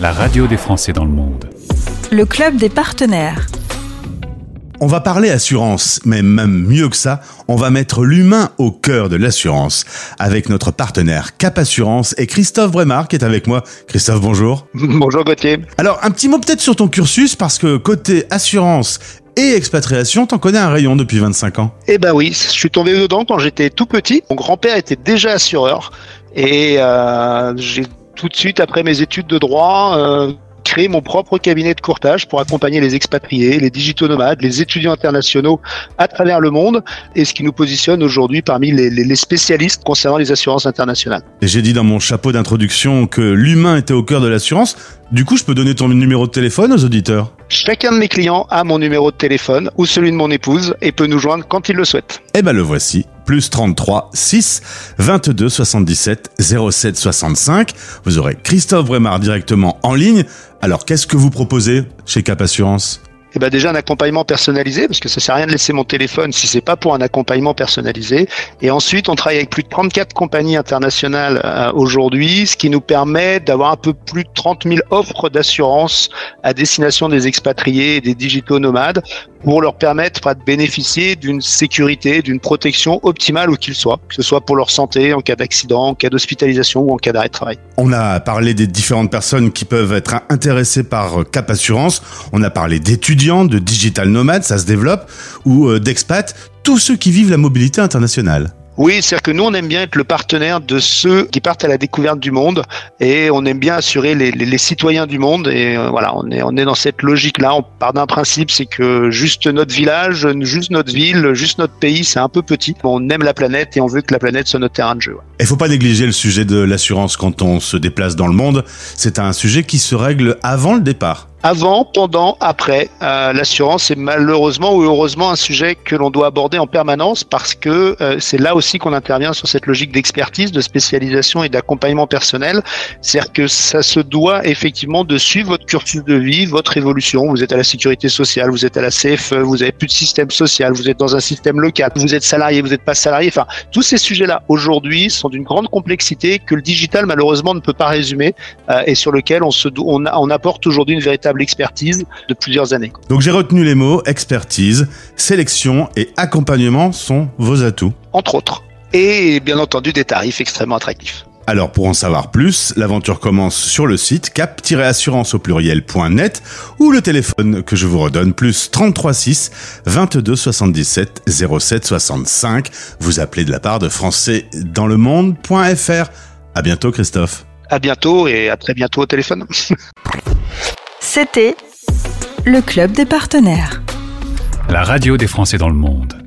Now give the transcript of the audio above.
la radio des Français dans le monde. Le club des partenaires. On va parler assurance, mais même mieux que ça, on va mettre l'humain au cœur de l'assurance avec notre partenaire Cap Assurance et Christophe Brémard qui est avec moi. Christophe, bonjour. Bonjour Gauthier. Alors, un petit mot peut-être sur ton cursus parce que côté assurance et expatriation, t'en connais un rayon depuis 25 ans. Eh ben oui, je suis tombé dedans quand j'étais tout petit. Mon grand-père était déjà assureur et euh, j'ai tout de suite après mes études de droit euh, mon propre cabinet de courtage pour accompagner les expatriés, les digitaux nomades, les étudiants internationaux à travers le monde et ce qui nous positionne aujourd'hui parmi les, spécialistes concernant les assurances internationales. J'ai dit dans mon chapeau d'introduction que l'humain était au cœur de l'assurance. Du coup, je peux donner ton numéro de téléphone aux auditeurs Chacun de mes clients a mon numéro de téléphone ou celui de mon épouse et peut nous joindre quand il le souhaite. Eh ben le voici, plus 33 6 22 77 07 65. Vous aurez Christophe Brémard directement en ligne. Alors qu'est-ce que vous proposez chez Cap Assurance? Eh ben déjà un accompagnement personnalisé parce que ça sert à rien de laisser mon téléphone si c'est pas pour un accompagnement personnalisé. Et ensuite, on travaille avec plus de 34 compagnies internationales euh, aujourd'hui, ce qui nous permet d'avoir un peu plus de 30 000 offres d'assurance à destination des expatriés et des digitaux nomades pour leur permettre de bénéficier d'une sécurité, d'une protection optimale où qu'ils soient, que ce soit pour leur santé, en cas d'accident, en cas d'hospitalisation ou en cas d'arrêt de travail. On a parlé des différentes personnes qui peuvent être intéressées par Cap Assurance. On a parlé d'étudiants, de digital nomades, ça se développe, ou euh, d'expats, tous ceux qui vivent la mobilité internationale. Oui, c'est-à-dire que nous, on aime bien être le partenaire de ceux qui partent à la découverte du monde et on aime bien assurer les, citoyens du monde. Et euh, voilà, on est, on est dans cette logique-là. On part d'un principe, c'est que juste notre village, juste notre ville, juste notre pays, c'est un peu petit. On aime la planète et on veut que la planète soit notre terrain de jeu. Il faut pas négliger le sujet de l'assurance quand on se déplace dans le monde. C'est un sujet qui se règle avant le départ avant, pendant, après. Euh, L'assurance est malheureusement ou heureusement un sujet que l'on doit aborder en permanence parce que euh, c'est là aussi qu'on intervient sur cette logique d'expertise, de spécialisation et d'accompagnement personnel. C'est-à-dire que ça se doit effectivement de suivre votre cursus de vie, votre évolution. Vous êtes à la sécurité sociale, vous êtes à la CFE, vous avez plus de système social, vous êtes dans un système local, vous êtes salarié, vous n'êtes pas salarié. Enfin, tous ces sujets-là aujourd'hui sont d'une grande complexité que le digital malheureusement ne peut pas résumer euh, et sur lequel on, se, on, on apporte aujourd'hui une véritable expertise de plusieurs années. Donc j'ai retenu les mots expertise, sélection et accompagnement sont vos atouts. Entre autres. Et bien entendu des tarifs extrêmement attractifs. Alors pour en savoir plus, l'aventure commence sur le site cap-assurance au pluriel.net ou le téléphone que je vous redonne plus 33 6 22 77 07 65. Vous appelez de la part de français dans le monde.fr. À bientôt Christophe. À bientôt et à très bientôt au téléphone. C'était le club des partenaires. La radio des Français dans le monde.